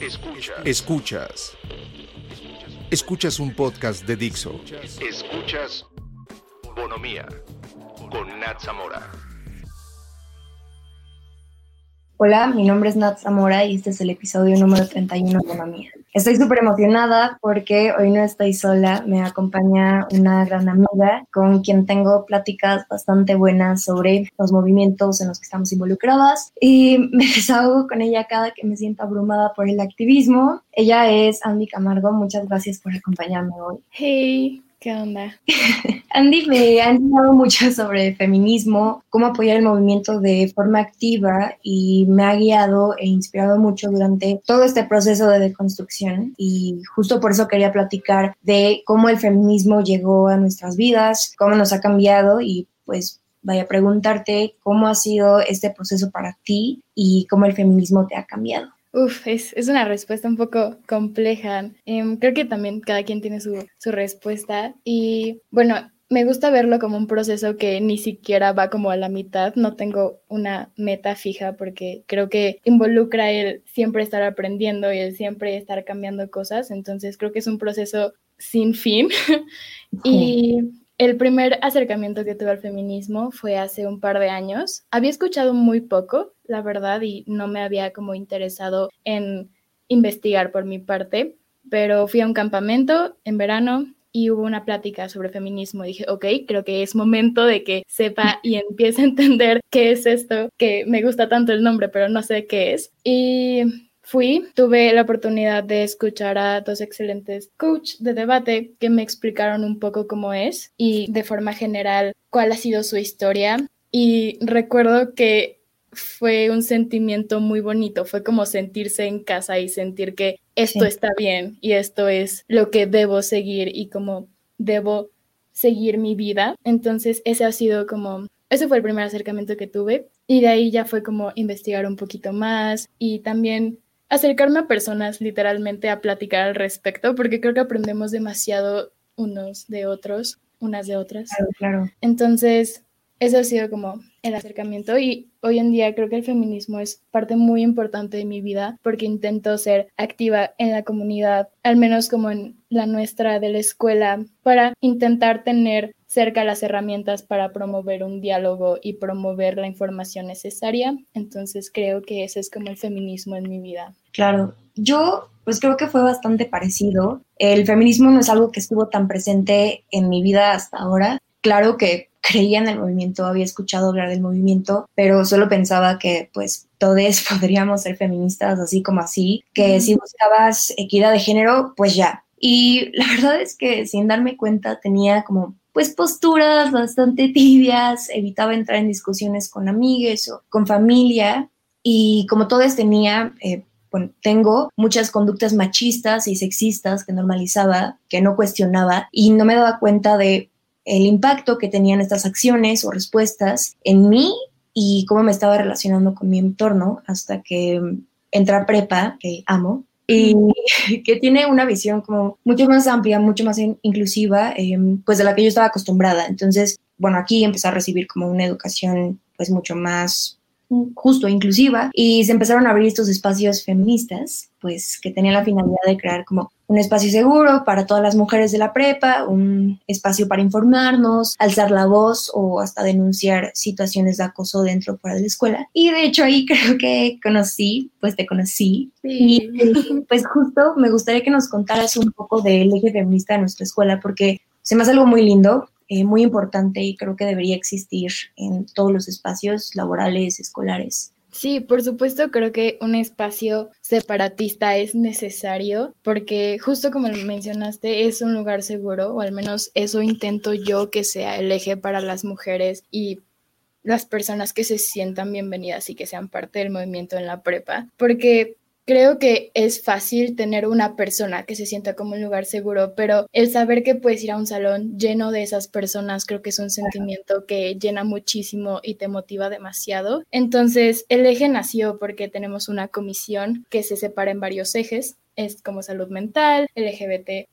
Escuchas. Escuchas. Escuchas un podcast de Dixo. Escuchas Bonomía con Nat Zamora. Hola, mi nombre es Nat Zamora y este es el episodio número 31 de Bonomía. Estoy súper emocionada porque hoy no estoy sola, me acompaña una gran amiga con quien tengo pláticas bastante buenas sobre los movimientos en los que estamos involucradas y me desahogo con ella cada que me siento abrumada por el activismo. Ella es Andy Camargo, muchas gracias por acompañarme hoy. Hey, ¿Qué onda? Andy me ha enseñado mucho sobre feminismo, cómo apoyar el movimiento de forma activa y me ha guiado e inspirado mucho durante todo este proceso de deconstrucción y justo por eso quería platicar de cómo el feminismo llegó a nuestras vidas, cómo nos ha cambiado y pues vaya a preguntarte cómo ha sido este proceso para ti y cómo el feminismo te ha cambiado. Uf, es, es, una respuesta un poco compleja. Em, creo que también cada quien tiene su, su respuesta. Y bueno, me gusta verlo como un proceso que ni siquiera va como a la mitad, no tengo una meta fija porque creo que involucra el siempre estar aprendiendo y el siempre estar cambiando cosas, entonces creo que es un proceso sin fin. y el primer acercamiento que tuve al feminismo fue hace un par de años. Había escuchado muy poco, la verdad, y no me había como interesado en investigar por mi parte, pero fui a un campamento en verano y hubo una plática sobre feminismo. Dije, ok, creo que es momento de que sepa y empiece a entender qué es esto, que me gusta tanto el nombre, pero no sé qué es. Y fui, tuve la oportunidad de escuchar a dos excelentes coach de debate que me explicaron un poco cómo es y de forma general cuál ha sido su historia. Y recuerdo que fue un sentimiento muy bonito, fue como sentirse en casa y sentir que esto está bien y esto es lo que debo seguir y como debo seguir mi vida. Entonces ese ha sido como, ese fue el primer acercamiento que tuve y de ahí ya fue como investigar un poquito más y también acercarme a personas literalmente a platicar al respecto, porque creo que aprendemos demasiado unos de otros, unas de otras. Claro, claro. Entonces, eso ha sido como el acercamiento y hoy en día creo que el feminismo es parte muy importante de mi vida porque intento ser activa en la comunidad, al menos como en la nuestra de la escuela, para intentar tener cerca las herramientas para promover un diálogo y promover la información necesaria. Entonces creo que ese es como el feminismo en mi vida. Claro, yo pues creo que fue bastante parecido. El feminismo no es algo que estuvo tan presente en mi vida hasta ahora. Claro que creía en el movimiento, había escuchado hablar del movimiento, pero solo pensaba que pues todos podríamos ser feministas así como así, que si buscabas equidad de género, pues ya. Y la verdad es que sin darme cuenta tenía como pues posturas bastante tibias, evitaba entrar en discusiones con amigues o con familia y como todos tenía, eh, bueno, tengo muchas conductas machistas y sexistas que normalizaba, que no cuestionaba y no me daba cuenta de el impacto que tenían estas acciones o respuestas en mí y cómo me estaba relacionando con mi entorno hasta que entré a prepa, que amo, y que tiene una visión como mucho más amplia, mucho más inclusiva, em, pues de la que yo estaba acostumbrada. Entonces, bueno, aquí empecé a recibir como una educación pues mucho más justo, inclusiva, y se empezaron a abrir estos espacios feministas, pues que tenían la finalidad de crear como un espacio seguro para todas las mujeres de la prepa, un espacio para informarnos, alzar la voz o hasta denunciar situaciones de acoso dentro o fuera de la escuela. Y de hecho ahí creo que conocí, pues te conocí. Y pues justo me gustaría que nos contaras un poco del eje feminista de nuestra escuela, porque se me hace algo muy lindo, eh, muy importante y creo que debería existir en todos los espacios laborales, escolares. Sí, por supuesto, creo que un espacio separatista es necesario porque justo como mencionaste, es un lugar seguro, o al menos eso intento yo que sea el eje para las mujeres y las personas que se sientan bienvenidas y que sean parte del movimiento en la prepa, porque Creo que es fácil tener una persona que se sienta como un lugar seguro, pero el saber que puedes ir a un salón lleno de esas personas creo que es un sentimiento que llena muchísimo y te motiva demasiado. Entonces, el eje nació porque tenemos una comisión que se separa en varios ejes, es como salud mental, LGBT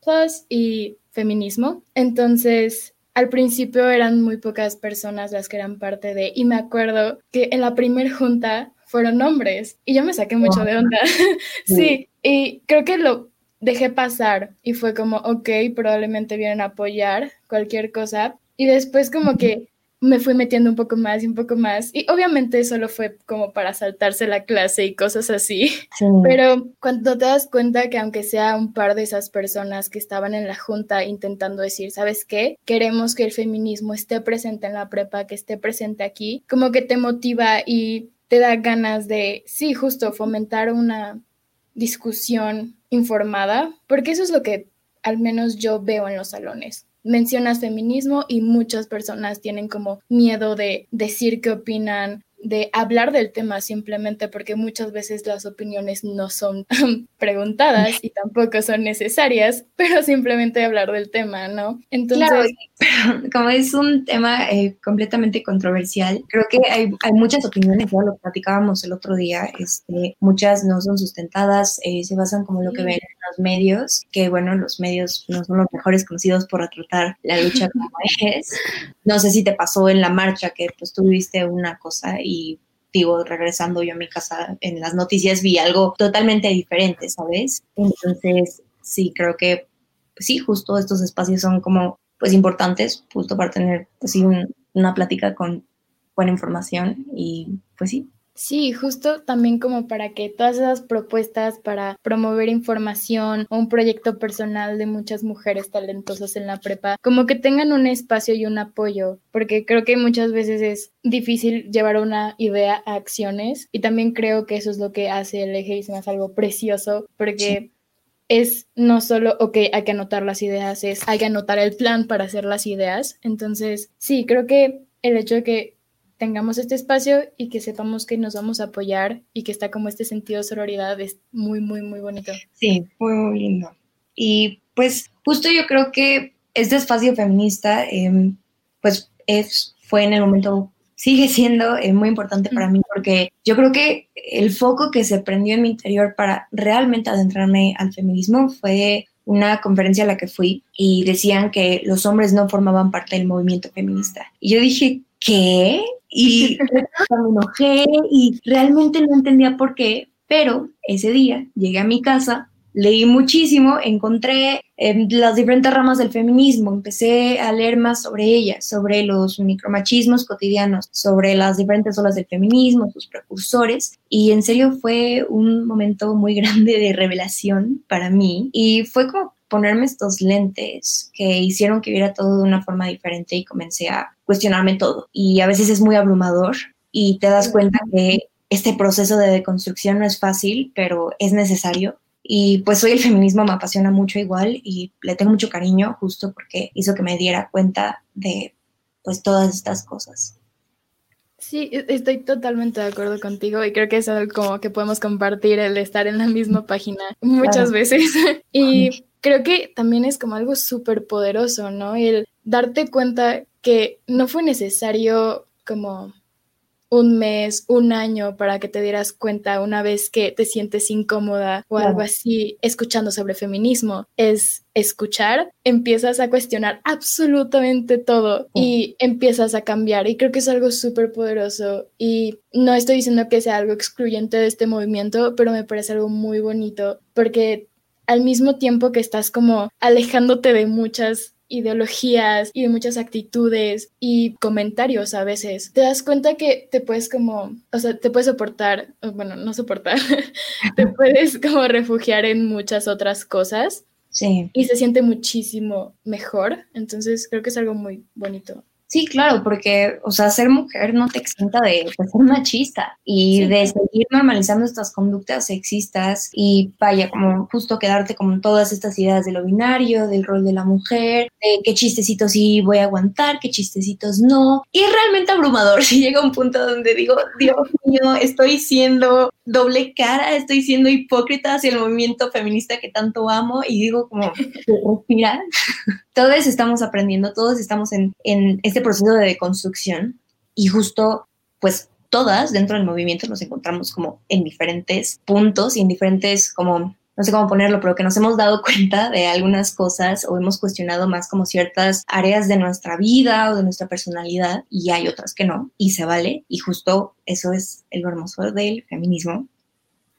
y feminismo. Entonces, al principio eran muy pocas personas las que eran parte de, y me acuerdo que en la primer junta fueron hombres. Y yo me saqué mucho de onda. sí, y creo que lo dejé pasar y fue como, ok, probablemente vienen a apoyar cualquier cosa. Y después como que me fui metiendo un poco más y un poco más. Y obviamente solo fue como para saltarse la clase y cosas así. Pero cuando te das cuenta que aunque sea un par de esas personas que estaban en la junta intentando decir, ¿sabes qué? Queremos que el feminismo esté presente en la prepa, que esté presente aquí, como que te motiva y te da ganas de, sí, justo fomentar una discusión informada, porque eso es lo que al menos yo veo en los salones. Mencionas feminismo y muchas personas tienen como miedo de decir qué opinan, de hablar del tema simplemente porque muchas veces las opiniones no son preguntadas y tampoco son necesarias, pero simplemente hablar del tema, ¿no? Entonces, como es un tema eh, completamente controversial, creo que hay, hay, muchas opiniones, ya lo platicábamos el otro día, este, muchas no son sustentadas, eh, se basan como lo que ven en los medios, que bueno, los medios no son los mejores conocidos por tratar la lucha como es. No sé si te pasó en la marcha que pues tuviste una cosa y digo, regresando yo a mi casa en las noticias vi algo totalmente diferente, ¿sabes? Entonces, sí, creo que sí, justo estos espacios son como pues importantes, justo para tener pues sí una plática con buena información y pues sí, Sí, justo también como para que todas esas propuestas para promover información o un proyecto personal de muchas mujeres talentosas en la prepa, como que tengan un espacio y un apoyo, porque creo que muchas veces es difícil llevar una idea a acciones y también creo que eso es lo que hace el eje y hace algo precioso, porque... es no solo, ok, hay que anotar las ideas, es hay que anotar el plan para hacer las ideas. Entonces, sí, creo que el hecho de que tengamos este espacio y que sepamos que nos vamos a apoyar y que está como este sentido de sororidad es muy, muy, muy bonito. Sí, muy, lindo. Y pues justo yo creo que este espacio feminista, em, pues es, fue en el momento, sigue siendo eh, muy importante para mí porque yo creo que el foco que se prendió en mi interior para realmente adentrarme al feminismo fue una conferencia a la que fui y decían que los hombres no formaban parte del movimiento feminista. Y yo dije, ¿qué? Y me enojé y realmente no entendía por qué, pero ese día llegué a mi casa, leí muchísimo, encontré em, las diferentes ramas del feminismo, empecé a leer más sobre ellas, sobre los micromachismos cotidianos, sobre las diferentes olas del feminismo, sus precursores, y en serio fue un momento muy grande de revelación para mí y fue como ponerme estos lentes que hicieron que viera todo de una forma diferente y comencé a cuestionarme todo. Y a veces es muy abrumador y te das cuenta que este proceso de deconstrucción no es fácil, pero es necesario. Y pues hoy el feminismo me apasiona mucho igual y le tengo mucho cariño justo porque hizo que me diera cuenta de pues todas estas cosas. Sí, e, estoy totalmente de acuerdo contigo y creo que es algo como que podemos compartir el estar en la misma página muchas veces. y creo que también es como algo súper poderoso, ¿no? El darte cuenta que no fue necesario como un mes, un año para que te dieras cuenta una vez que te sientes incómoda o algo así escuchando sobre feminismo. Es escuchar, empiezas a cuestionar absolutamente todo y empiezas a cambiar. Y creo que es algo súper poderoso. Y no estoy diciendo que sea algo excluyente de este movimiento, pero me parece algo muy bonito porque al mismo tiempo que estás como alejándote de muchas ideologías y de muchas actitudes y comentarios a veces, te das cuenta que te puedes como, o sea, te puedes soportar, bueno, no soportar, te puedes como refugiar en muchas otras cosas. Sí. Y se siente muchísimo mejor. Entonces creo que es algo muy bonito. Sí, claro, porque, o sea, ser mujer no te exenta de, ser machista y de seguir normalizando estas conductas sexistas y vaya, como justo quedarte con todas estas ideas de lo binario, del rol de la mujer, de qué chistecitos sí voy a aguantar, qué chistecitos no. Y es realmente abrumador si llega un punto donde digo, Dios mío, estoy siendo doble cara, estoy siendo hipócrita hacia el movimiento feminista que tanto amo y digo como, respira. todos estamos aprendiendo, todos estamos en, en este proceso de deconstrucción y justo pues todas dentro del movimiento nos encontramos como en diferentes puntos y en diferentes como no sé cómo ponerlo, pero que nos hemos dado cuenta de algunas cosas o hemos cuestionado más como ciertas áreas de nuestra vida o de nuestra personalidad y hay otras que no y se vale y justo eso es el hermoso del feminismo.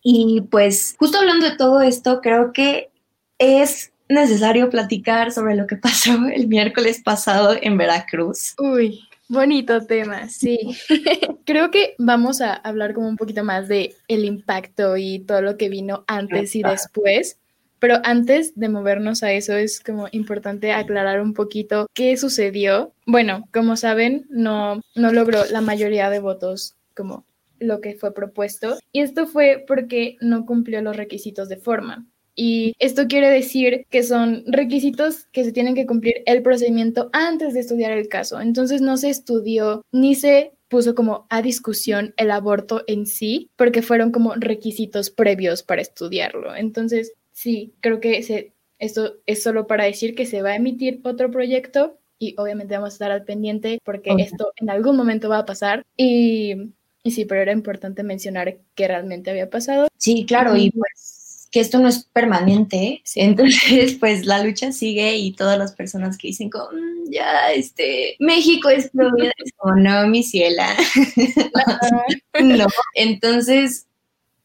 Y pues justo hablando de todo esto, creo que es necesario platicar sobre lo que pasó el miércoles pasado en Veracruz. Uy, bonito tema, sí. Creo que vamos a hablar como un poquito más de el impacto y todo lo que vino antes y después. Pero antes de movernos a eso es como importante aclarar un poquito qué sucedió. Bueno, como saben, no, no logró la mayoría de votos como lo que fue propuesto y esto fue porque no cumplió los requisitos de forma. Y esto quiere decir que son requisitos que se tienen que cumplir el procedimiento antes de estudiar el caso. Entonces no se estudió ni se puso como a discusión el aborto en sí, porque fueron como requisitos previos para estudiarlo. Entonces, sí, creo que se, esto es solo para decir que se va a emitir otro proyecto y obviamente vamos a estar al pendiente porque esto en algún momento va a pasar. Y, y sí, pero era importante mencionar que realmente había pasado. Sí, claro, y pues que esto no es permanente, entonces pues la lucha sigue y todas las personas que dicen como, mm, ya, este, México es es como, no, mi ciela, no, entonces,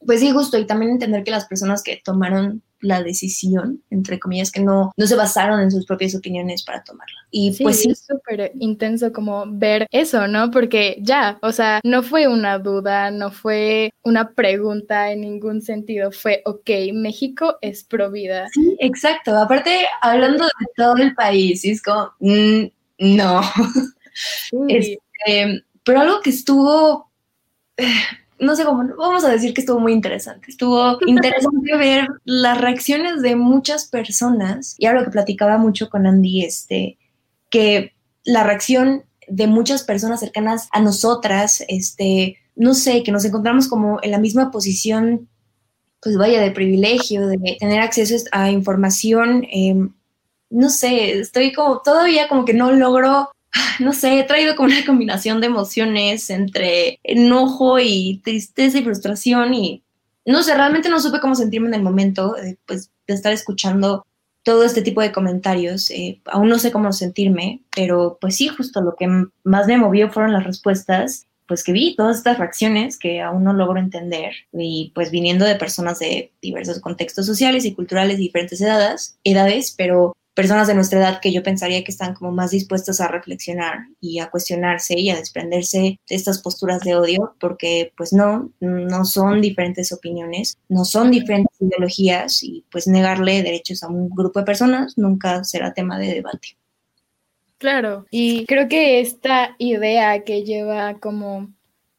pues sí, justo, y también entender que las personas que tomaron la decisión, entre comillas, que no, no se basaron en sus propias opiniones para tomarla. Y pues sí. Es súper intenso como ver eso, ¿no? Porque ya, o sea, no fue una duda, no fue una pregunta en ningún sentido, fue, ok, México es pro vida. Sí, exacto. Aparte, hablando de todo el país, es como, mm, no. Este, pero algo que estuvo eh, no sé cómo, vamos a decir que estuvo muy interesante. Estuvo interesante ver las reacciones de muchas personas. Y ahora que platicaba mucho con Andy, este, que la reacción de muchas personas cercanas a nosotras, este, no sé, que nos encontramos como en la misma posición, pues vaya, de privilegio, de tener acceso a información. Em, no sé, estoy como todavía como que no logro no sé, he traído como una combinación de emociones entre enojo y tristeza y frustración y no sé, realmente no supe cómo sentirme en el momento, eh, pues de estar escuchando todo este tipo de comentarios. Eh, aún no sé cómo sentirme, pero pues sí, justo lo que más me movió fueron las respuestas, pues que vi todas estas reacciones que aún no logro entender y pues viniendo de personas de diversos contextos sociales y culturales de diferentes edades, edades, pero personas de nuestra edad que yo pensaría que están como más dispuestas a reflexionar y a cuestionarse y a desprenderse de estas posturas de odio, porque pues no, no son diferentes opiniones, no son diferentes ideologías y pues negarle derechos a un grupo de personas nunca será tema de debate. Claro, y creo que esta idea que lleva como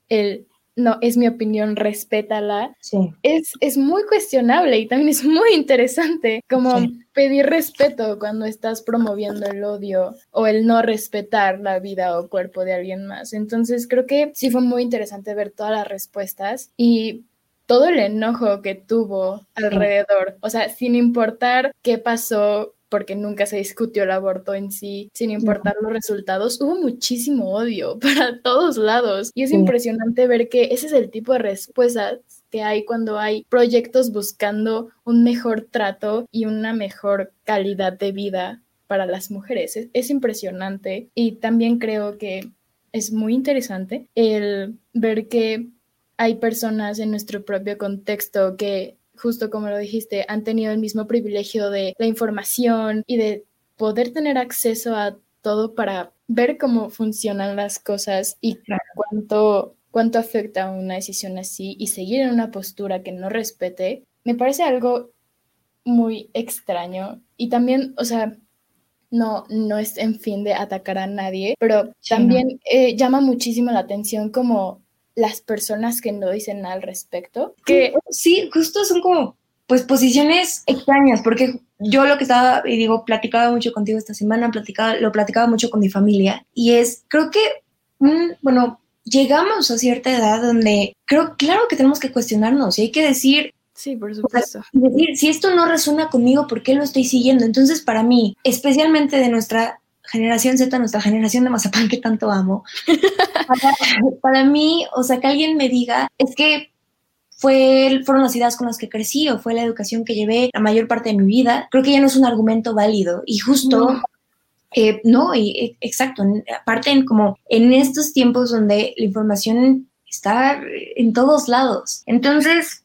el no, es mi opinión, respétala, es, es muy cuestionable y también es muy interesante como pedir respeto cuando estás promoviendo el odio o el no respetar la vida o cuerpo de alguien más. Entonces creo que sí fue muy interesante ver todas las respuestas y todo el enojo que tuvo alrededor, o sea, sin importar qué pasó porque nunca se discutió el aborto en sí, sin importar los resultados, hubo muchísimo odio para todos lados. Y es impresionante ver que ese es el tipo de respuestas que hay cuando hay proyectos buscando un mejor trato y una mejor calidad de vida para las mujeres. Es, es impresionante y también creo que es muy interesante el ver que hay personas en nuestro propio contexto que justo como lo dijiste, han tenido el mismo privilegio de la información y de poder tener acceso a todo para ver cómo funcionan las cosas y cuánto, cuánto afecta una decisión así y seguir en una postura que no respete, me parece algo muy extraño. Y también, o sea, no, no es en fin de atacar a nadie, pero también eh, llama muchísimo la atención como las personas que no dicen nada al respecto. Que sí, justo son como pues posiciones extrañas, porque yo lo que estaba, y digo, platicaba mucho contigo esta semana, platicaba, lo platicaba mucho con mi familia, y es, creo que, bueno, llegamos a cierta edad donde creo, claro que tenemos que cuestionarnos y hay que decir, Sí, por supuesto. decir, si esto no resuena conmigo, ¿por qué lo estoy siguiendo? Entonces, para mí, especialmente de nuestra generación Z, nuestra generación de mazapán que tanto amo, para, mí, o sea, que alguien me diga, es que fue, fueron las ideas con las que crecí o fue la educación que llevé la mayor parte de mi vida, creo que ya no es un argumento válido. Y justo, no, eh, y, e, exacto, aparte en, como en estos tiempos donde la información está en todos lados. Entonces,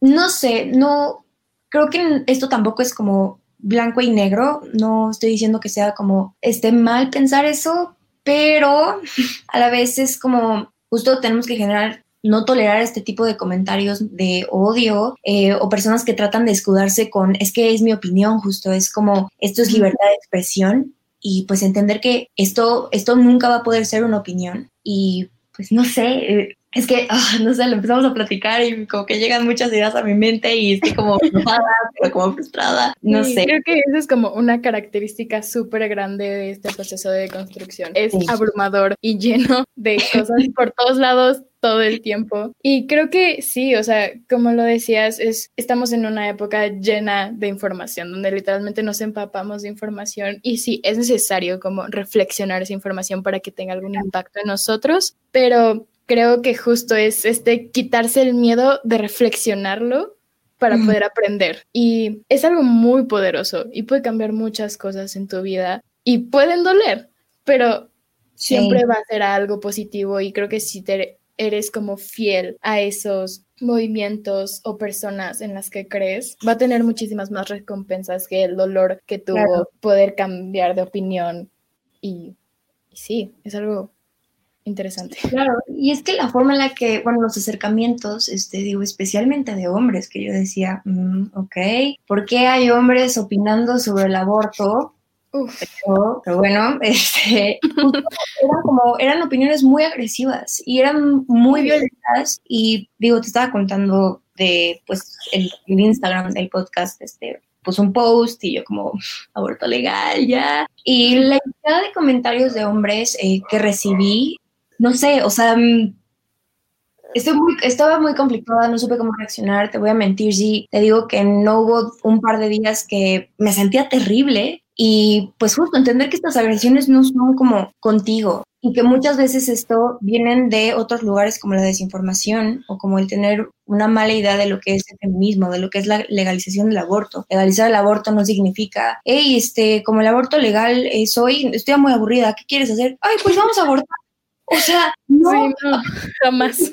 no sé, no, creo que esto tampoco es como blanco y negro, no estoy diciendo que sea como esté mal pensar eso, pero a la vez es como justo tenemos que generar no tolerar este tipo de comentarios de odio eh, o personas que tratan de escudarse con es que es mi opinión, justo es como esto es libertad de expresión y pues entender que esto, esto nunca va a poder ser una opinión. Y pues no sé, eh, es que, ah, no sé, lo empezamos a platicar y como que llegan muchas ideas a mi mente y estoy como como frustrada, no sé. Creo que eso es como una característica súper grande de este proceso de construcción. Es abrumador y lleno de cosas por todos lados todo el tiempo. Y creo que sí, o sea, como lo decías, es, estamos en una época llena de información, donde literalmente nos empapamos de información y sí, es necesario como reflexionar esa información para que tenga algún impacto en nosotros, pero creo que justo es este quitarse el miedo de reflexionarlo para poder aprender. Y es algo muy poderoso y puede cambiar muchas cosas en tu vida y pueden doler, pero siempre va a ser algo positivo y creo que si te eres como fiel a esos movimientos o personas en las que crees, va a tener muchísimas más recompensas que el dolor que tuvo poder cambiar de opinión. Y, y sí, es algo interesante. Claro, y es que la forma en la que, bueno, los acercamientos, este, digo, especialmente de hombres, que yo decía, mm, ok, ¿por qué hay hombres opinando sobre el aborto? Pero, bueno, este, eran como, eran opiniones muy agresivas y eran muy violentas y digo, te estaba contando de, pues, el, Instagram, del podcast, este, pues un post y yo como aborto legal ya. Y la cantidad de comentarios de hombres eh, que recibí no sé, o sea, mm, estoy muy, estaba muy complicada, no supe cómo reaccionar, te voy a mentir si te digo que no hubo un par de días que me sentía terrible y pues justo entender que estas agresiones no son como contigo y que muchas veces esto vienen de otros lugares como la desinformación o como el tener una mala idea de lo que es el feminismo, de lo que es la legalización del aborto. Legalizar el aborto no significa, hey, este, como el aborto legal es hoy, estoy muy aburrida, ¿qué quieres hacer? Ay, pues vamos a abortar. O sea, no, jamás.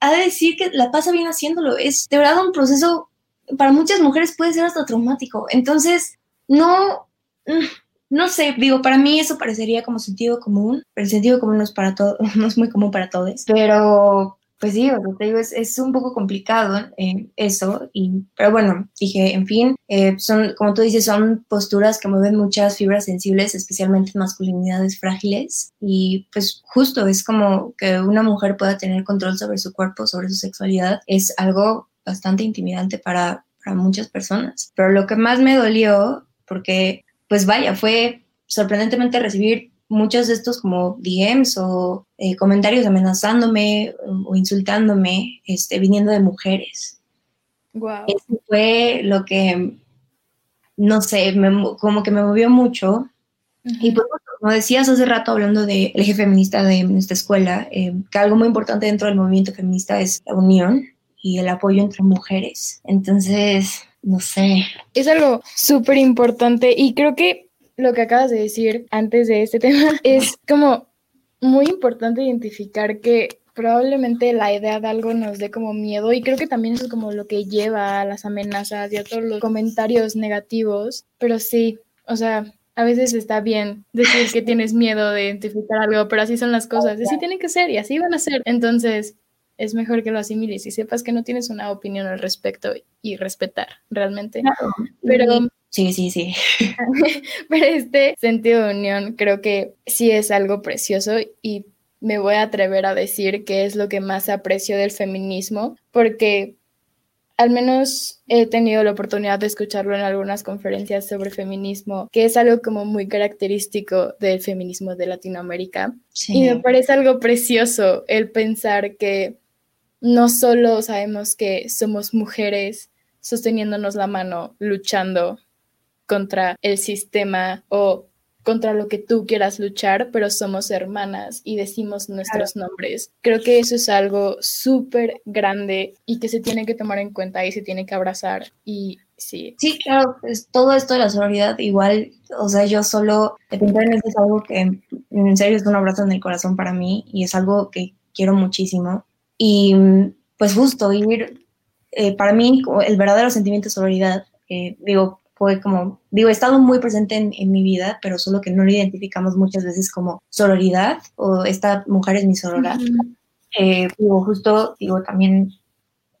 Ha de decir que la pasa bien haciéndolo. Es de verdad un proceso, para muchas mujeres puede ser hasta traumático. Entonces, no, mm, no sé, digo, para mí eso parecería como sentido común, pero el sentido común no es para todos, no es muy común para todos. Pero pues sí, te digo, es, un poco complicado eh, eso, y, pero bueno, dije, en fin, eh, son, como tú dices, son posturas que mueven muchas fibras sensibles, especialmente masculinidades frágiles, y pues justo es como que una mujer pueda tener control sobre su cuerpo, sobre su sexualidad, es algo bastante intimidante para, para muchas personas. Pero lo que más me dolió, porque pues vaya, fue sorprendentemente recibir muchos de estos como DMs o eh, comentarios amenazándome o insultándome, este, viniendo de mujeres. Wow. Eso fue lo que, no sé, como que me movió mucho. Y pues, como decías hace rato hablando del eje feminista de nuestra escuela, eh, que algo muy importante dentro del movimiento feminista es la unión y el apoyo entre mujeres. Entonces, no sé. Es algo súper importante y creo que lo que acabas de decir antes de este tema es como muy importante identificar que probablemente la idea de algo nos dé como miedo y creo que también eso es como lo que lleva a las amenazas y a todos los comentarios negativos, pero sí, o sea, a veces está bien decir que tienes miedo de identificar algo, pero así son las cosas, así tienen que ser y así van a ser. Entonces, es mejor que lo asimiles y sepas que no tienes una opinión al respecto y respetar realmente. Pero Sí, sí, sí. Pero este sentido de unión creo que sí es algo precioso y me voy a atrever a decir que es lo que más aprecio del feminismo, porque al menos he tenido la oportunidad de escucharlo en algunas conferencias sobre feminismo, que es algo como muy característico del feminismo de Latinoamérica. Y me parece algo precioso el pensar que no solo sabemos que somos mujeres sosteniéndonos la mano, luchando contra el sistema o contra lo que tú quieras luchar, pero somos hermanas y decimos nuestros nombres. Creo que eso es algo súper grande y que se tiene que tomar en cuenta y se tiene que abrazar y sí. Sí, claro, pues todo esto de la sororidad igual, o sea, yo solo es algo que en serio es un abrazo en el corazón para mí y es algo que quiero muchísimo. Y pues justo vivir, eh, para mí el verdadero sentimiento de sororidad, eh, digo, fue como, digo, he estado muy presente en, mi vida, pero solo que no lo identificamos muchas veces como sororidad o esta mujer es mi sorora. Eh, digo, justo, digo, también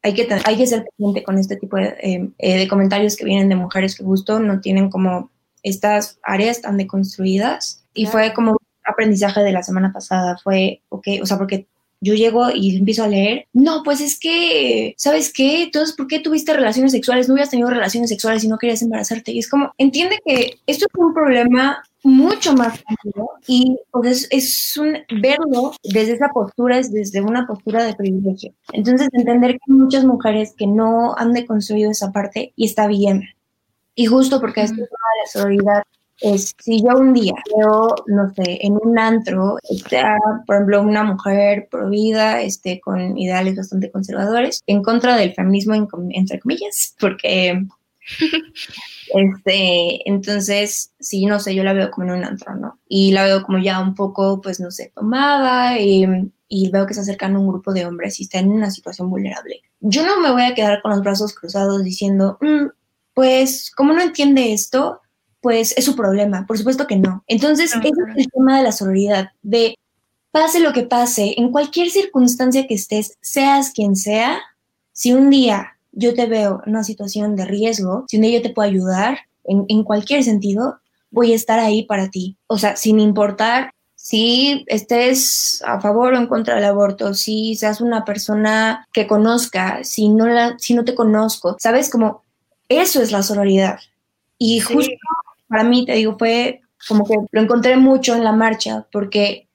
hay que, hay que ser paciente con este tipo de, de, comentarios que vienen de mujeres que justo no tienen como estas áreas tan deconstruidas. Y fue como aprendizaje de la semana pasada, fue, ok, o sea, porque yo llego y empiezo a leer, no, pues es que, ¿sabes qué? Entonces, ¿por qué tuviste relaciones sexuales? No hubieras tenido relaciones sexuales y no querías embarazarte. Y es como, entiende que esto es un problema mucho más amplio y pues, es, un verlo desde esa postura, es desde una postura de privilegio. Entonces, entender que hay muchas mujeres que no han deconstruido esa parte y está bien. Y justo porque esto es una de la solidaridad es si yo un día veo, no sé, en un antro, está, por ejemplo, una mujer provida, este, con ideales bastante conservadores, en contra del feminismo, entre comillas, porque, este, entonces, sí, no sé, yo la veo como en un antro, ¿no? Y la veo como ya un poco, pues, no sé, tomada y, y veo que se acercan un grupo de hombres y está en una situación vulnerable. Yo no me voy a quedar con los brazos cruzados diciendo, mm, pues, como no entiende esto, pues es su problema. Por supuesto que no. Entonces, ese es el tema de la sororidad, de pase lo que pase, en cualquier circunstancia que estés, seas quien sea, si un día yo te veo en una situación de riesgo, si un día yo te puedo ayudar en, en cualquier sentido, voy a estar ahí para ti. O sea, sin importar si estés a favor o en contra del aborto, si seas una persona que conozca, si no, la, si no te conozco, ¿sabes? Como eso es la sororidad. Y justo para mí, te digo, fue como que lo encontré mucho en la marcha, porque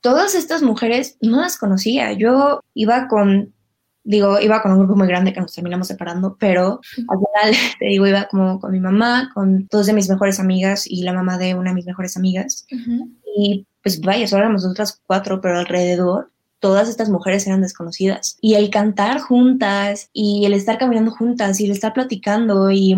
todas estas mujeres no las conocía. Yo iba con, digo, iba con un grupo muy grande que nos terminamos separando, pero al final, te digo, iba como con mi mamá, con dos de mis mejores amigas y la mamá de una de mis mejores amigas. Y pues vaya, solo éramos nosotras cuatro, pero alrededor todas estas mujeres eran desconocidas. Y el cantar juntas y el estar caminando juntas y el estar platicando y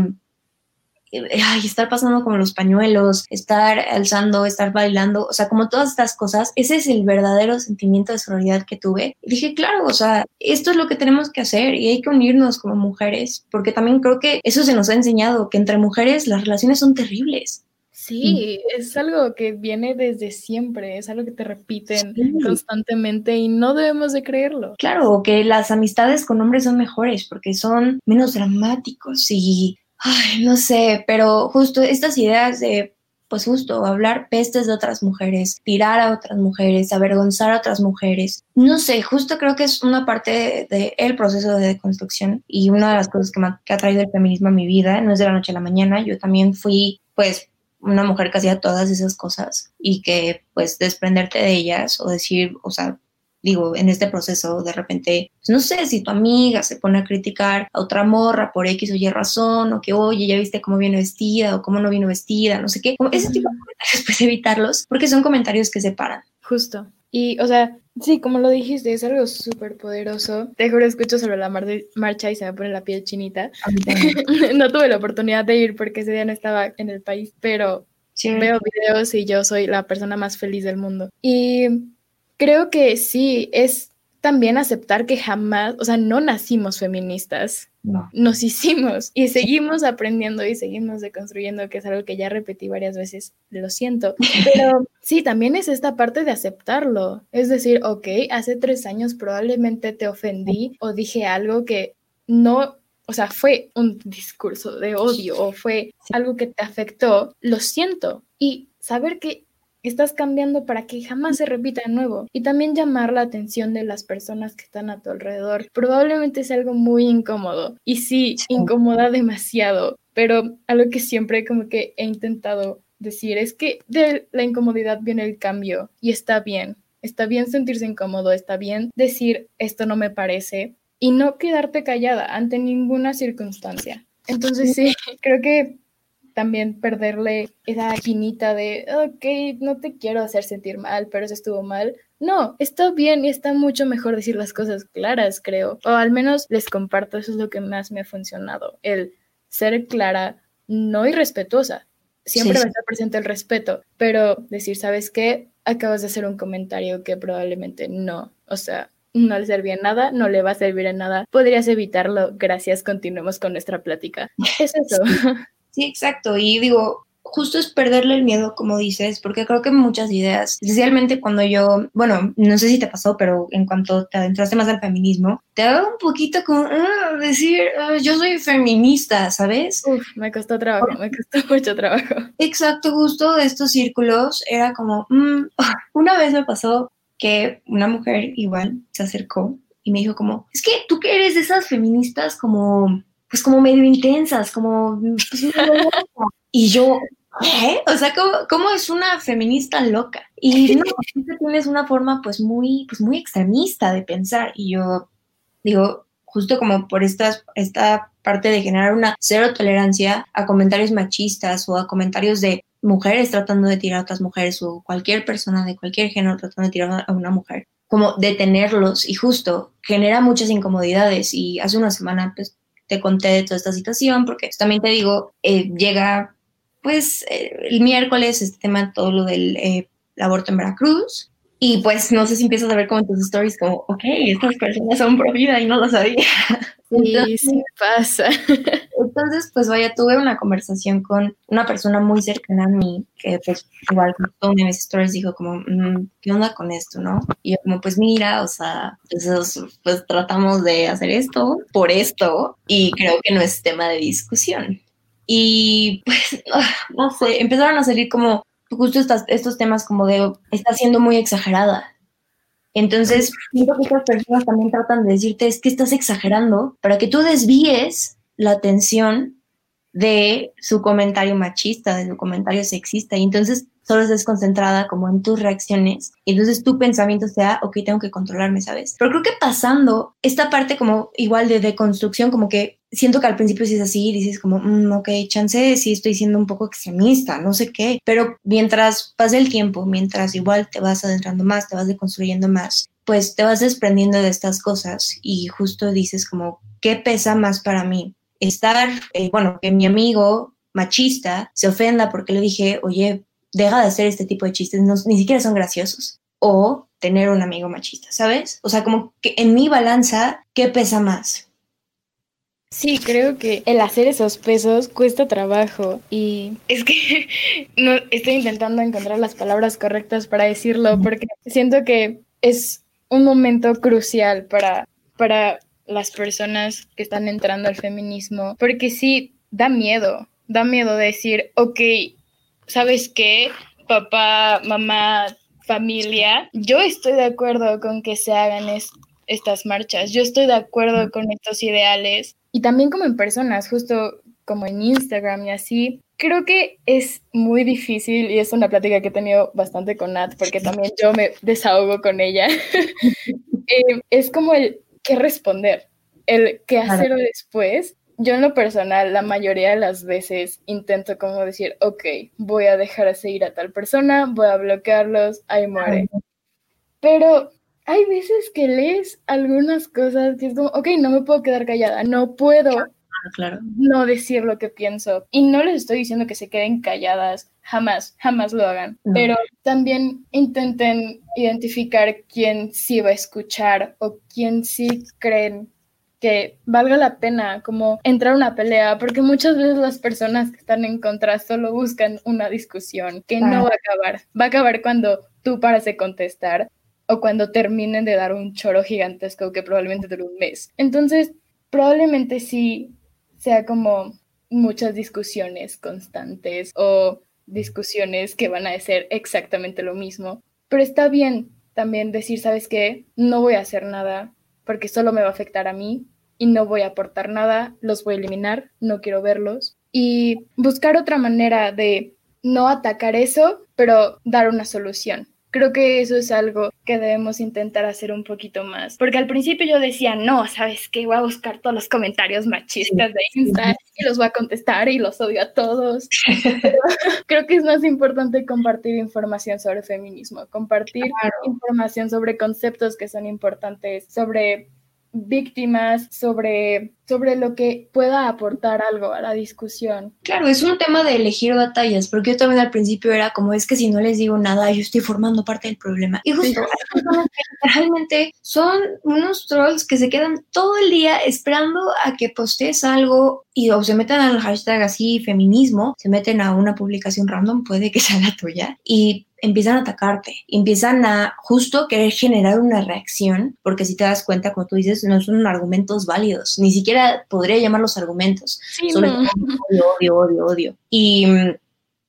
ay, estar pasando como los pañuelos, estar alzando, estar bailando, o sea, como todas estas cosas, ese es el verdadero sentimiento de sororidad que tuve. Y dije, claro, o sea, esto es lo que tenemos que hacer y hay que unirnos como mujeres, porque también creo que eso se nos ha enseñado, que entre mujeres las relaciones son terribles. Sí, es algo que viene desde siempre, es algo que te repiten constantemente y no debemos de creerlo. Claro, que las amistades con hombres son mejores porque son menos dramáticos y ay, no sé, pero justo estas ideas de, pues justo, hablar pestes de otras mujeres, tirar a otras mujeres, avergonzar a otras mujeres, no sé, justo creo que es una parte del el proceso de deconstrucción y una de las cosas que, me, que ha traído el feminismo a mi vida, no es de la noche a la mañana, yo también fui, pues, una mujer que hacía todas esas cosas y que pues desprenderte de ellas o decir, o sea, digo, en este proceso de repente, pues no sé, si tu amiga se pone a criticar a otra morra por X o Y razón, o que, oye, ya viste cómo viene vestida o cómo no vino vestida, no sé qué, como ese tipo de comentarios, pues evitarlos, porque son comentarios que separan. Justo. Y, o sea, sí, como lo dijiste, es algo súper poderoso. Te juro, escucho sobre la marcha y se me pone la piel chinita. no tuve la oportunidad de ir porque ese día no estaba en el país, pero veo videos y yo soy la persona más feliz del mundo. Y Creo que sí, es también aceptar que jamás, o sea, no nacimos feministas, nos hicimos y seguimos aprendiendo y seguimos deconstruyendo, que es algo que ya repetí varias veces, lo siento, pero sí, también es esta parte de aceptarlo, es decir, ok, hace tres años probablemente te ofendí o dije algo que no o sea, fue un discurso de odio o fue algo que te afectó, lo siento. Y saber que estás cambiando para que jamás se repita de nuevo. Y también llamar la atención de las personas que están a tu alrededor. Probablemente es algo muy incómodo. Y sí, incomoda demasiado. Pero algo que siempre como que he intentado decir es que de la incomodidad viene el cambio. Y está bien. Está bien sentirse incómodo. Está bien decir esto no me parece. Y no quedarte callada ante ninguna circunstancia. Entonces sí, creo que también perderle esa quinita de, ok, no te quiero hacer sentir mal, pero eso estuvo mal. No, está bien y está mucho mejor decir las cosas claras, creo. O al menos les comparto, eso es lo que más me ha funcionado, el ser clara, no irrespetuosa. Siempre va a estar presente el respeto, pero decir, ¿sabes qué? Acabas de hacer un comentario que probablemente no, o sea, no le servía en nada, no le va a servir en nada. Podrías evitarlo. Gracias, continuemos con nuestra plática. Es eso. Sí, exacto. Y digo, justo es perderle el miedo, como dices, porque creo que muchas ideas, especialmente cuando yo, bueno, no sé si te pasó, pero en cuanto te adentraste más al feminismo, te da un poquito como ah, decir, ah, yo soy feminista, ¿sabes? Uf, me costó trabajo, me costó mucho trabajo. Exacto, justo de estos círculos era como, mm, una vez me pasó que una mujer igual se acercó y me dijo como, es que tú que eres de esas feministas como pues como medio intensas, como... Pues, y yo, ¿qué? O sea, ¿cómo, es una feminista loca? Y no, tienes una forma pues muy, pues muy extremista de pensar. Y yo digo, justo como por esta, esta parte de generar una cero tolerancia a comentarios machistas o a comentarios de mujeres tratando de tirar a otras mujeres o cualquier persona de cualquier género tratando de tirar a una mujer, como detenerlos y justo genera muchas incomodidades y hace una semana pues te conté de toda esta situación, porque también te digo, eh, llega pues eh, el miércoles este tema, todo lo del eh, aborto en Veracruz, y pues no sé si empiezas a ver como en tus stories como, ok, estas personas son pro vida y no lo sabía. Sí, sí pasa. Entonces, pues vaya, tuve una conversación con una persona muy cercana a mí, que pues igual una de mis stories dijo como, mm, ¿qué onda con esto, no? Y yo como, pues mira, o sea, pues, pues tratamos de hacer esto por esto y creo que no es tema de discusión. Y pues, no sé, empezaron a salir como justo estos temas como de, está siendo muy exagerada. Entonces, siento que estas personas también tratan de decirte es que estás exagerando para que tú desvíes la atención de su comentario machista, de su comentario sexista, y entonces solo estés concentrada como en tus reacciones, y entonces tu pensamiento sea, ok, tengo que controlarme, ¿sabes? Pero creo que pasando esta parte como igual de deconstrucción, como que siento que al principio sí es así, dices como, mm, ok, chance, sí estoy siendo un poco extremista, no sé qué, pero mientras pasa el tiempo, mientras igual te vas adentrando más, te vas deconstruyendo más, pues te vas desprendiendo de estas cosas y justo dices como, ¿qué pesa más para mí? Estar, eh, bueno, que mi amigo machista se ofenda porque le dije, oye, deja de hacer este tipo de chistes, ni siquiera son graciosos. O tener un amigo machista, ¿sabes? O sea, como que en mi balanza, ¿qué pesa más? Sí, creo que el hacer esos pesos cuesta trabajo y es que no estoy intentando encontrar las palabras correctas para decirlo porque siento que es un momento crucial para, para las personas que están entrando al feminismo porque sí da miedo, da miedo decir, ok, ¿sabes qué? Papá, mamá, familia, yo estoy de acuerdo con que se hagan estas marchas, yo estoy de acuerdo con estos ideales, y también como en personas, justo como en Instagram y así, creo que es muy difícil y es una plática que he tenido bastante con Nat porque también yo me desahogo con ella. Eh, es como el qué responder, el qué hacer después. Yo en lo personal, la mayoría de las veces intento como decir, ok, voy a dejar de seguir a tal persona, voy a bloquearlos, ahí muere. Pero hay veces que lees algunas cosas que es como, ok, no me puedo quedar callada, no puedo no decir lo que pienso. Y no les estoy diciendo que se queden calladas, jamás, jamás lo hagan, pero también intenten identificar quién sí va a escuchar o quién sí creen que valga la pena como entrar a una pelea, porque muchas veces las personas que están en contra solo buscan una discusión que no va a acabar. Va a acabar cuando tú paras de contestar o cuando terminen de dar un choro gigantesco que probablemente dure un mes. Entonces, probablemente sí sea como muchas discusiones constantes o discusiones que van a ser exactamente lo mismo. Pero está bien también decir, ¿sabes qué? No voy a hacer nada porque solo me va a afectar a mí y no voy a aportar nada, los voy a eliminar, no quiero verlos. Y buscar otra manera de no atacar eso, pero dar una solución Creo que eso es algo que debemos intentar hacer un poquito más. Porque al principio yo decía, no, ¿sabes qué? Voy a buscar todos los comentarios machistas de Insta y los voy a contestar y los odio a todos. creo que es más importante compartir información sobre feminismo, compartir información sobre conceptos que son importantes, sobre víctimas, sobre, sobre lo que pueda aportar algo a la discusión. Claro, es un tema de elegir batallas, porque yo también al principio era como es que si no les digo nada, yo estoy formando parte del problema. Y justo realmente son unos trolls que se quedan todo el día esperando a que postees algo y o se meten al hashtag así feminismo, se meten a una publicación random, puede que sea la tuya, y empiezan a atacarte, empiezan a justo querer generar una reacción, porque si te das cuenta, como tú dices, no son argumentos válidos, ni siquiera podría llamarlos argumentos, sí, sobre odio, odio, odio, odio. Y mm,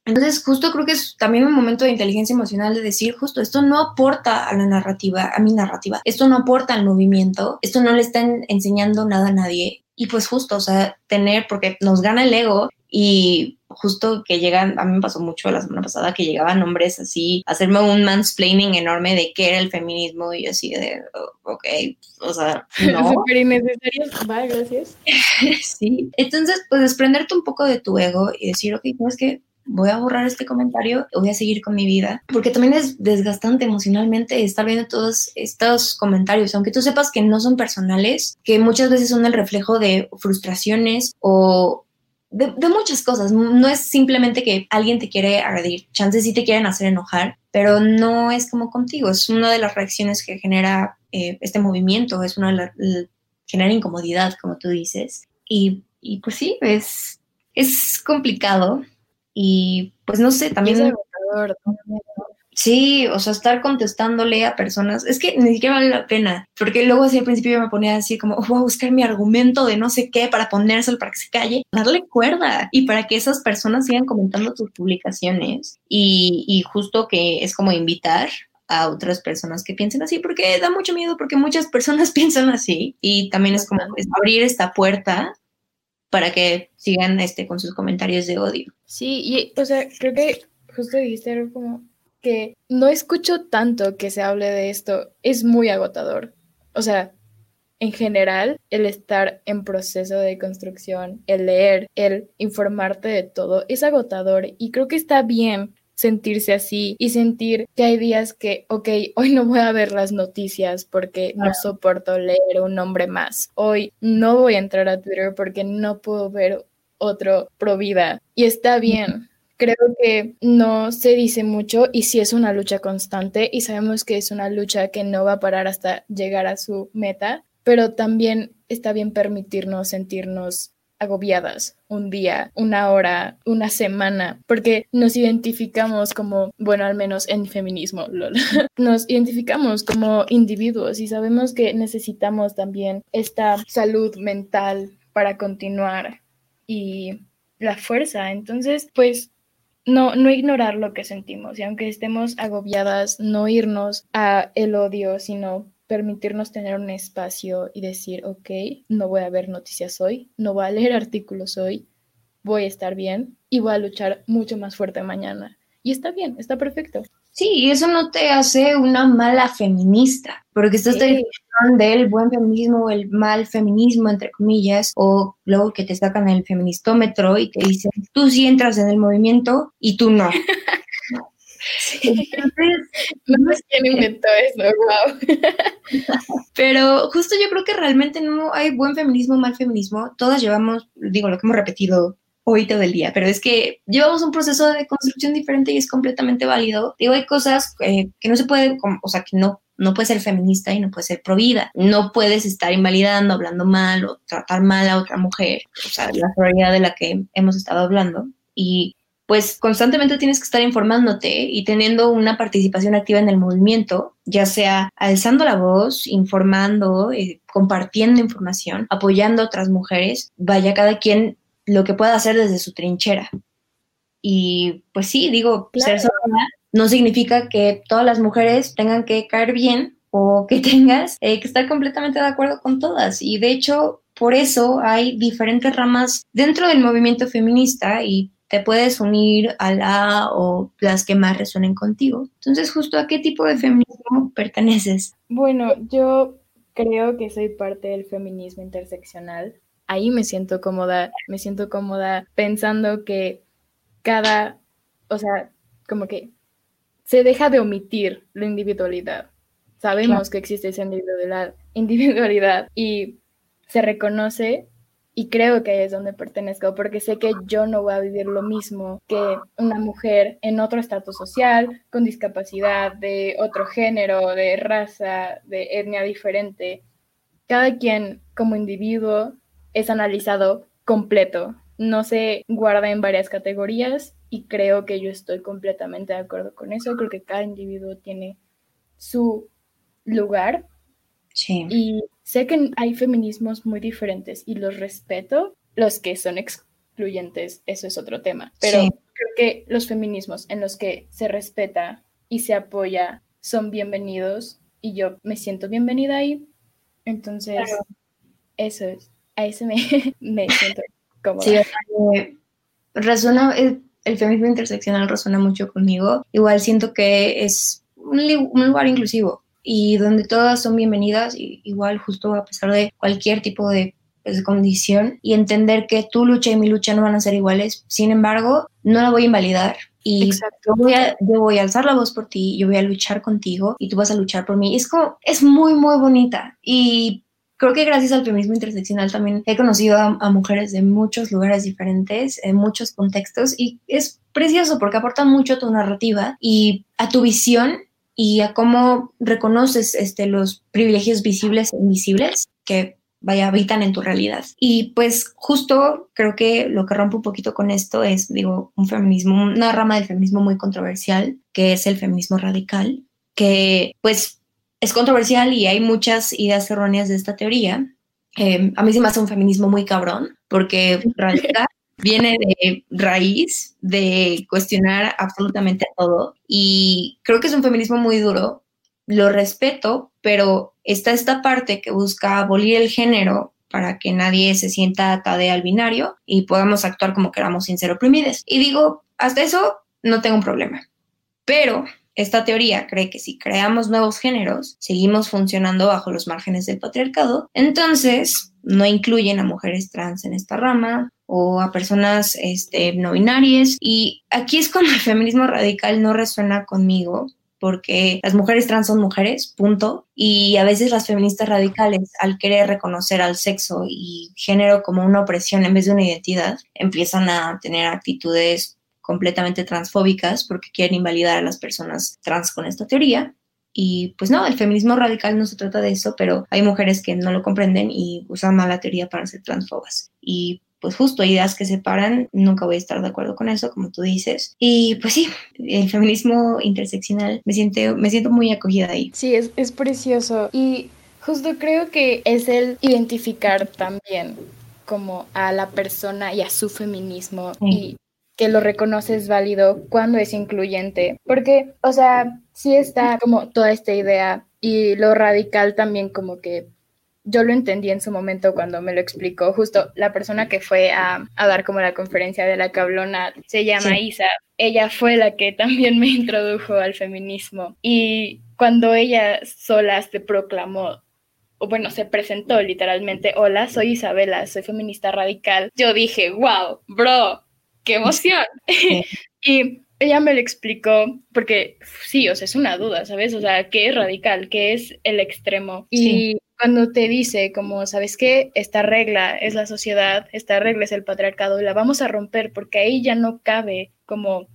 entonces justo creo que es también un momento de inteligencia emocional de decir, justo, esto no aporta a la narrativa, a mi narrativa, esto no aporta al movimiento, esto no le están enseñando nada a nadie. Y pues justo, o sea, tener, porque nos gana el ego y justo que llegan, a mí me pasó mucho la semana pasada que llegaban hombres así a hacerme un mansplaining enorme de qué era el feminismo y yo así de, oh, ok, o sea, no. Súper innecesario, vale, gracias. sí, entonces pues desprenderte un poco de tu ego y decir, ok, no es que voy a borrar este comentario, voy a seguir con mi vida, porque también es desgastante emocionalmente estar viendo todos estos comentarios, aunque tú sepas que no son personales, que muchas veces son el reflejo de frustraciones o de, muchas cosas. No es simplemente que alguien te quiere agredir, chances sí te quieren hacer enojar, pero no es como contigo. Es una de las reacciones que genera eh, este movimiento, es una de las. genera incomodidad, como tú dices. Y, y pues sí, es, es complicado. Y pues no sé, también. Sí, o sea, estar contestándole a personas, es que ni siquiera vale la pena, porque luego así al principio yo me ponía así como, voy a buscar mi argumento de no sé qué para ponérselo para que se calle, darle cuerda y para que esas personas sigan comentando tus publicaciones y, justo que es como invitar a otras personas que piensen así, porque da mucho miedo, porque muchas personas piensan así y también es como abrir esta puerta para que sigan este, con sus comentarios de odio. Sí, y o sea, creo que justo dijiste algo como que no escucho tanto que se hable de esto, es muy agotador. O sea, en general, el estar en proceso de construcción, el leer, el informarte de todo, es agotador y creo que está bien sentirse así y sentir que hay días que, ok, hoy no voy a ver las noticias porque no soporto leer un nombre más. Hoy no voy a entrar a Twitter porque no puedo ver otro pro vida. Y está bien, creo que no se dice mucho y sí es una lucha constante y sabemos que es una lucha que no va a parar hasta llegar a su meta, pero también está bien permitirnos sentirnos agobiadas un día, una hora, una semana, porque nos identificamos como, bueno, al menos en feminismo, nos identificamos como individuos y sabemos que necesitamos también esta salud mental para continuar y la fuerza. Entonces, pues no, no ignorar lo que sentimos y aunque estemos agobiadas, no irnos a el odio, sino permitirnos tener un espacio y decir, ok, no voy a ver noticias hoy, no voy a leer artículos hoy, voy a estar bien y voy a luchar mucho más fuerte mañana. Y está bien, está perfecto. Sí, y eso no te hace una mala feminista, porque estás sí. del buen feminismo o el mal feminismo, entre comillas, o luego que te sacan el feministómetro y te dicen, tú sí entras en el movimiento y tú no. Entonces, no sé quién inventó eso, wow. Pero justo yo creo que realmente no hay buen feminismo, mal feminismo. Todas llevamos, digo, lo que hemos repetido hoy todo el día, pero es que llevamos un proceso de construcción diferente y es completamente válido. Digo, hay cosas eh, que no se puede, o sea, que no, no puedes ser feminista y no puedes ser pro vida. No puedes estar invalidando, hablando mal o tratar mal a otra mujer, o sea, la sororidad de la que hemos estado hablando. Y pues constantemente tienes que estar informándote y teniendo una participación activa en el movimiento, ya sea alzando la voz, informando, eh, compartiendo información, apoyando a otras mujeres. Vaya cada quien lo que pueda hacer desde su trinchera. Y pues sí, digo, ser sola no significa que todas las mujeres tengan que caer bien o que tengas eh, que estar completamente de acuerdo con todas. Y de hecho, por eso hay diferentes ramas dentro del movimiento feminista y te puedes unir a la o las que más resuenen contigo. Entonces, justo a qué tipo de feminismo perteneces? Bueno, yo creo que soy parte del feminismo interseccional. Ahí me siento cómoda, me siento cómoda pensando que cada, o sea, como que se deja de omitir la individualidad. Sabemos que existe esa individualidad, individualidad y se reconoce y creo que ahí es donde pertenezco, porque sé que yo no voy a vivir lo mismo que una mujer en otro estatus social, con discapacidad, de otro género, de raza, de etnia diferente. Cada quien como individuo es analizado completo, no se guarda en varias categorías y creo que yo estoy completamente de acuerdo con eso. Creo que cada individuo tiene su lugar. Sí. Y Sé que hay feminismos muy diferentes y los respeto. Los que son excluyentes, eso es otro tema. Pero creo que los feminismos en los que se respeta y se apoya son bienvenidos y yo me siento bienvenida ahí. Entonces, eso es. A ese me, me siento cómoda. Sí, eh, resuena, el, el, feminismo interseccional resuena mucho conmigo. Igual siento que es un, un lugar inclusivo y donde todas son bienvenidas, igual justo a pesar de cualquier tipo de, pues, condición, y entender que tu lucha y mi lucha no van a ser iguales. Sin embargo, no la voy a invalidar. Y yo voy, a, yo voy a alzar la voz por ti, yo voy a luchar contigo y tú vas a luchar por mí. Es como, es muy, muy bonita. Y creo que gracias al feminismo interseccional también he conocido a, a, mujeres de muchos lugares diferentes, en muchos contextos, y es precioso porque aportan mucho a tu narrativa y a tu visión y a cómo reconoces este, los privilegios visibles e invisibles que vaya, habitan en tu realidad. Y pues justo creo que lo que rompe un poquito con esto es, digo, un feminismo, una rama del feminismo muy controversial, que es el feminismo radical, que pues es controversial y hay muchas ideas erróneas de esta teoría. Eh, a mí se me hace un feminismo muy cabrón, porque radical viene de raíz, de cuestionar absolutamente todo. Y creo que es un feminismo muy duro, lo respeto, pero está esta parte que busca abolir el género para que nadie se sienta atade al binario y podamos actuar como queramos sin ser oprimides. Y digo, hasta eso no tengo un problema. Pero esta teoría cree que si creamos nuevos géneros, seguimos funcionando bajo los márgenes del patriarcado, entonces no incluyen a mujeres trans en esta rama, o a personas este, no binarias. Y aquí es cuando el feminismo radical no resuena conmigo, porque las mujeres trans son mujeres, punto. Y a veces las feministas radicales, al querer reconocer al sexo y género como una opresión en vez de una identidad, empiezan a tener actitudes completamente transfóbicas porque quieren invalidar a las personas trans con esta teoría. Y pues no, el feminismo radical no se trata de eso, pero hay mujeres que no lo comprenden y usan mala teoría para ser transfobas. Y pues justo ideas que separan, nunca voy a estar de acuerdo con eso, como tú dices. Y pues sí, el feminismo interseccional, me siento, me siento muy acogida ahí. Sí, es, es precioso. Y justo creo que es el identificar también como a la persona y a su feminismo y que lo reconoces válido cuando es incluyente. Porque, o sea, sí está como toda esta idea y lo radical también como que yo lo entendí en su momento cuando me lo explicó. Justo la persona que fue a, dar como la conferencia de la cablona se llama Isa. Ella fue la que también me introdujo al feminismo. Y cuando ella sola se proclamó, o bueno, se presentó literalmente, hola, soy Isabela, soy feminista radical, yo dije, wow, bro, qué emoción. y ella me lo explicó porque sí, o sea, es una duda, ¿sabes? O sea, ¿qué es radical? ¿Qué es el extremo? Y cuando te dice como, ¿sabes qué? Esta regla es la sociedad, esta regla es el patriarcado y la vamos a romper porque ahí ya no cabe como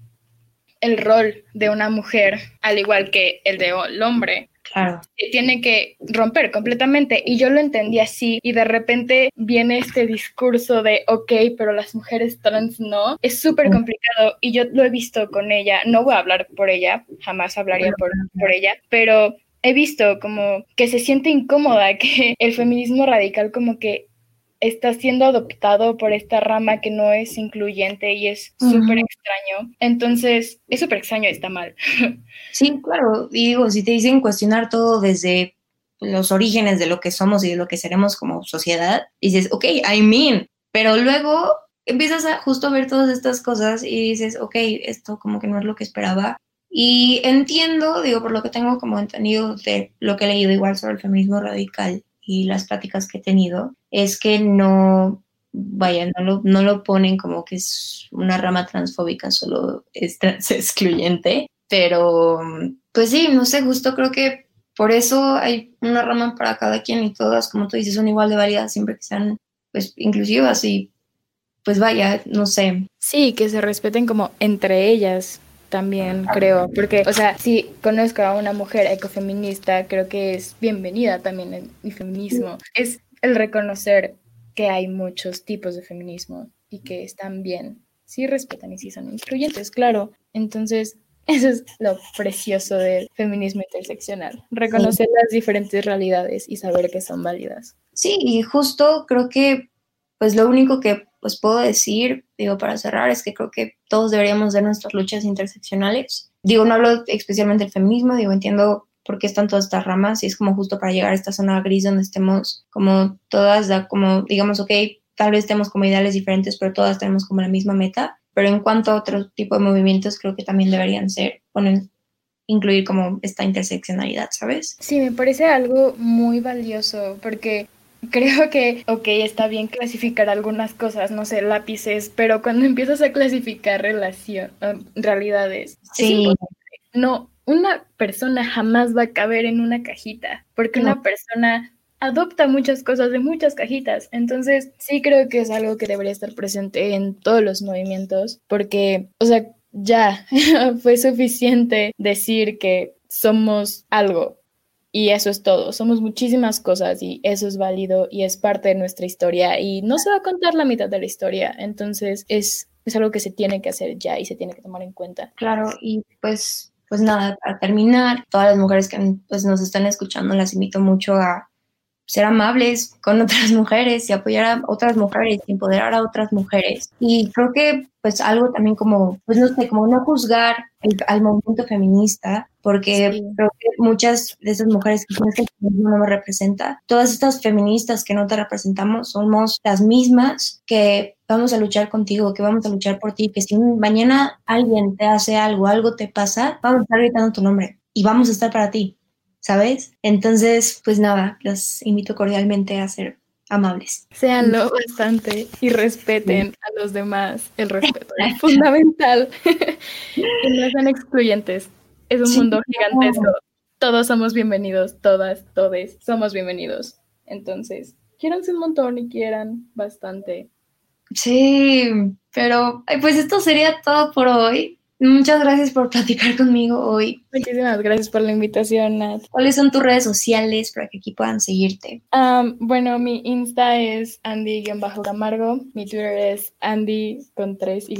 el rol de una mujer, al igual que el de el hombre. Claro. tiene que romper completamente. Y yo lo entendí así. Y de repente viene este discurso de, ok, pero las mujeres trans no. Es súper complicado. Y yo lo he visto con ella. No voy a hablar por ella, jamás hablaría por, por ella. Pero he visto como que se siente incómoda, que el feminismo radical como que está siendo adoptado por esta rama que no es incluyente y es súper extraño. Entonces, es súper extraño está mal. Sí, claro. Y digo, si te dicen cuestionar todo desde los orígenes de lo que somos y de lo que seremos como sociedad, dices, ok, I mean, pero luego empiezas a justo ver todas estas cosas y dices, ok, esto como que no es lo que esperaba. Y entiendo, digo, por lo que tengo como entendido de lo que he leído igual sobre el feminismo radical y las prácticas que he tenido, es que no, vaya, no lo, no lo ponen como que es una rama transfóbica, solo es trans excluyente, pero pues sí, no sé, justo creo que por eso hay una rama para cada quien y todas, como tú dices, son igual de válidas siempre que sean pues inclusivas y pues vaya, no sé. Sí, que se respeten como entre ellas también creo, porque, o sea, si conozco a una mujer ecofeminista, creo que es bienvenida también en mi feminismo. Es el reconocer que hay muchos tipos de feminismo y que están bien, si respetan y si son incluyentes, claro. Entonces, eso es lo precioso del feminismo interseccional, reconocer las diferentes realidades y saber que son válidas. Sí, y justo creo que pues lo único que pues puedo decir, digo, para cerrar, es que creo que todos deberíamos de nuestras luchas interseccionales. Digo, no hablo especialmente del feminismo, digo, entiendo por qué están todas estas ramas y es como justo para llegar a esta zona gris donde estemos como todas, como digamos, ok, tal vez estemos como ideales diferentes, pero todas tenemos como la misma meta. Pero en cuanto a otro tipo de movimientos, creo que también deberían ser, poner, incluir como esta interseccionalidad, ¿sabes? Sí, me parece algo muy valioso porque creo que, ok, está bien clasificar algunas cosas, no sé, lápices, pero cuando empiezas a clasificar relación, um, realidades, sí. no, una persona jamás va a caber en una cajita, porque una persona adopta muchas cosas de muchas cajitas. Entonces, sí creo que es algo que debería estar presente en todos los movimientos, porque, o sea, ya fue suficiente decir que somos algo, y eso es todo. Somos muchísimas cosas y eso es válido y es parte de nuestra historia y no se va a contar la mitad de la historia. Entonces es, es algo que se tiene que hacer ya y se tiene que tomar en cuenta. Claro, y pues, pues nada, para terminar, todas las mujeres que pues, nos están escuchando, las invito mucho a ser amables con otras mujeres y apoyar a otras mujeres empoderar a otras mujeres. Y creo que pues algo también como, pues no sé, como no juzgar al movimiento feminista, porque creo que muchas de esas mujeres que que el feminismo no me representa, todas estas feministas que no te representamos somos las mismas que vamos a luchar contigo, que vamos a luchar por ti, que si mañana alguien te hace algo, algo te pasa, vamos a estar gritando tu nombre y vamos a estar para ti. ¿sabes? Entonces, pues nada, los invito cordialmente a ser amables. Seanlo bastante y respeten a los demás. El respeto es fundamental. y no sean excluyentes. Es un mundo gigantesco. Todos somos bienvenidos, todas, todes, somos bienvenidos. Entonces, quieranse un montón y quieran bastante. Sí, pero pues esto sería todo por hoy. Muchas gracias por platicar conmigo hoy. Muchísimas gracias por la invitación, Nat. ¿Cuáles son tus redes sociales para que aquí puedan seguirte? bueno, mi Insta es Andy-Camargo. Mi Twitter es Andy con tres Y,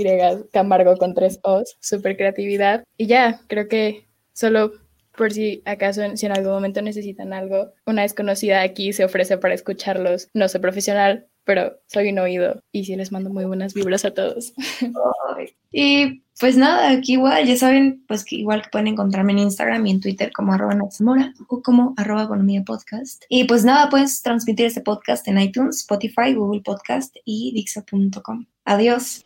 Camargo con tres O's. Super creatividad. Y ya, creo que solo por si acaso, si en algún momento necesitan algo, una desconocida aquí se ofrece para escucharlos. No soy profesional, pero soy un oído y sí les mando muy buenas vibras a todos. y pues nada, aquí igual, ya saben, pues que igual pueden encontrarme en Instagram y en Twitter como arroba Natsamora o como arroba Economía Podcast. Y pues nada, puedes transmitir este podcast en iTunes, Spotify, Google Podcast y Dixo.com. Adiós.